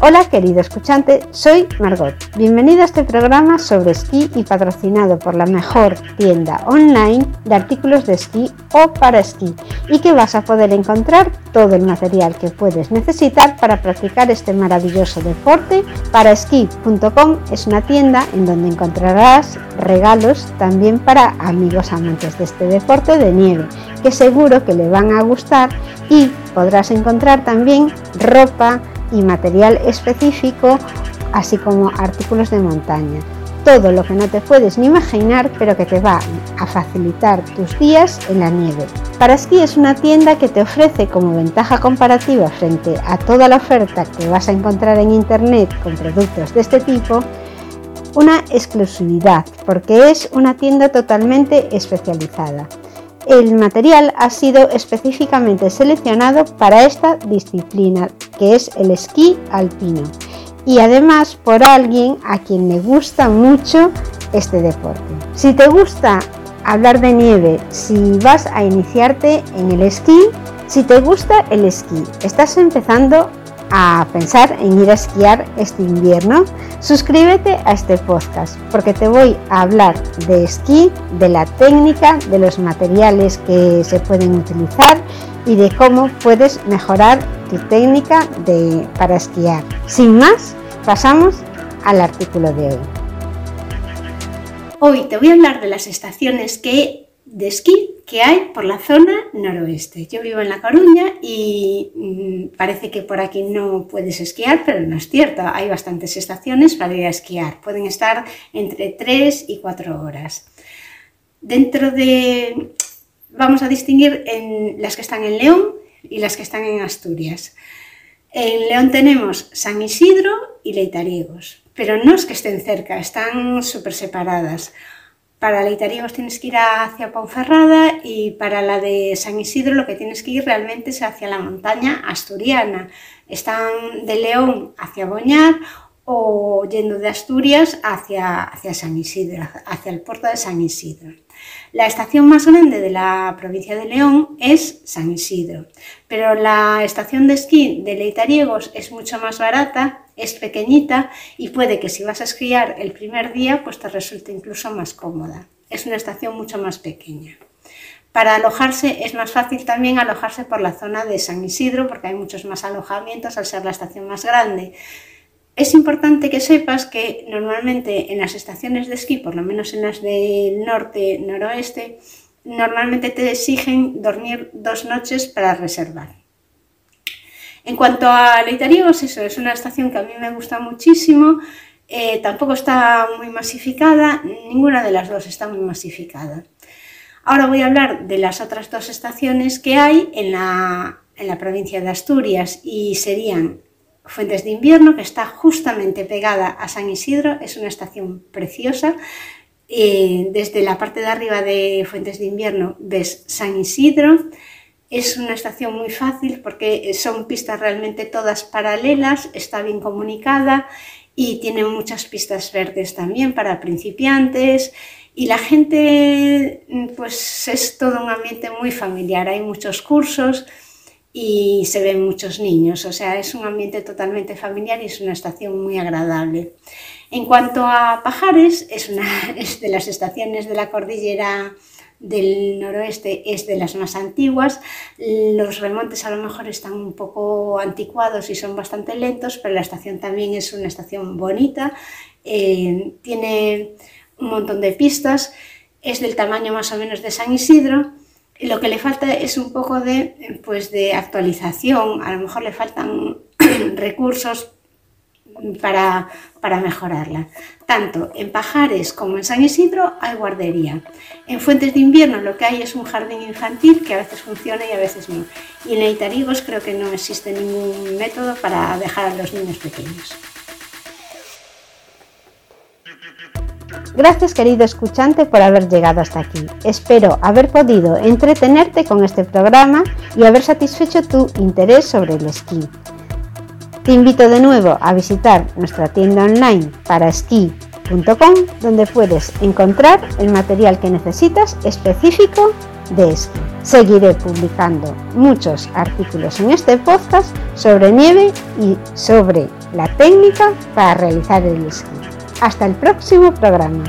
Hola querido escuchante, soy Margot. Bienvenido a este programa sobre esquí y patrocinado por la mejor tienda online de artículos de esquí o para esquí y que vas a poder encontrar todo el material que puedes necesitar para practicar este maravilloso deporte. Paraesquí.com es una tienda en donde encontrarás regalos también para amigos amantes de este deporte de nieve que seguro que le van a gustar y podrás encontrar también ropa, y material específico, así como artículos de montaña. Todo lo que no te puedes ni imaginar, pero que te va a facilitar tus días en la nieve. Para Esquí es una tienda que te ofrece como ventaja comparativa frente a toda la oferta que vas a encontrar en internet con productos de este tipo, una exclusividad, porque es una tienda totalmente especializada. El material ha sido específicamente seleccionado para esta disciplina, que es el esquí alpino, y además por alguien a quien le gusta mucho este deporte. Si te gusta hablar de nieve, si vas a iniciarte en el esquí, si te gusta el esquí, estás empezando a pensar en ir a esquiar este invierno, suscríbete a este podcast porque te voy a hablar de esquí, de la técnica, de los materiales que se pueden utilizar y de cómo puedes mejorar tu técnica de, para esquiar. Sin más, pasamos al artículo de hoy. Hoy te voy a hablar de las estaciones que de esquí que hay por la zona noroeste. Yo vivo en La Coruña y mm, parece que por aquí no puedes esquiar, pero no es cierto. Hay bastantes estaciones para ir a esquiar. Pueden estar entre 3 y 4 horas. Dentro de... Vamos a distinguir en las que están en León y las que están en Asturias. En León tenemos San Isidro y Leitariegos, pero no es que estén cerca, están súper separadas. Para Leitariegos tienes que ir hacia Ponferrada y para la de San Isidro lo que tienes que ir realmente es hacia la montaña asturiana. Están de León hacia Boñar o yendo de Asturias hacia, hacia San Isidro, hacia el puerto de San Isidro. La estación más grande de la provincia de León es San Isidro, pero la estación de esquí de Leitariegos es mucho más barata es pequeñita y puede que si vas a esquiar el primer día pues te resulte incluso más cómoda. Es una estación mucho más pequeña. Para alojarse es más fácil también alojarse por la zona de San Isidro porque hay muchos más alojamientos al ser la estación más grande. Es importante que sepas que normalmente en las estaciones de esquí, por lo menos en las del norte, noroeste, normalmente te exigen dormir dos noches para reservar. En cuanto a Leitariegos, eso es una estación que a mí me gusta muchísimo. Eh, tampoco está muy masificada, ninguna de las dos está muy masificada. Ahora voy a hablar de las otras dos estaciones que hay en la, provincia de Asturias y serían Fuentes de Invierno, que está justamente pegada a San Isidro, es una estación preciosa. Eh, desde la parte de arriba de Fuentes de Invierno ves San Isidro, es una estación muy fácil porque son pistas realmente todas paralelas, está bien comunicada y tiene muchas pistas verdes también para principiantes. Y la gente pues es todo un ambiente muy familiar, hay muchos cursos y se ven muchos niños, o sea, es un ambiente totalmente familiar y es una estación muy agradable. En cuanto a Pajares, es una es de las estaciones de la cordillera del noroeste es de las más antiguas. Los remontes a lo mejor están un poco anticuados y son bastante lentos, pero la estación también es una estación bonita. Eh, tiene un montón de pistas, es del tamaño más o menos de San Isidro. Lo que le falta es un poco de, pues, de actualización, a lo mejor le faltan recursos para, para mejorarla. Tanto en Pajares como en San Isidro hay guardería. En Fuentes de Invierno lo que hay es un jardín infantil que a veces funciona y a veces no. Y en Eitarigos creo que no existe ningún método para dejar a los niños pequeños. Gracias querido escuchante por haber llegado hasta aquí. Espero haber podido entretenerte con este programa y haber satisfecho tu interés sobre el esquí. Te invito de nuevo a visitar nuestra tienda online para esquí.com donde puedes encontrar el material que necesitas específico de esquí. Seguiré publicando muchos artículos en este podcast sobre nieve y sobre la técnica para realizar el esquí. Hasta el próximo programa.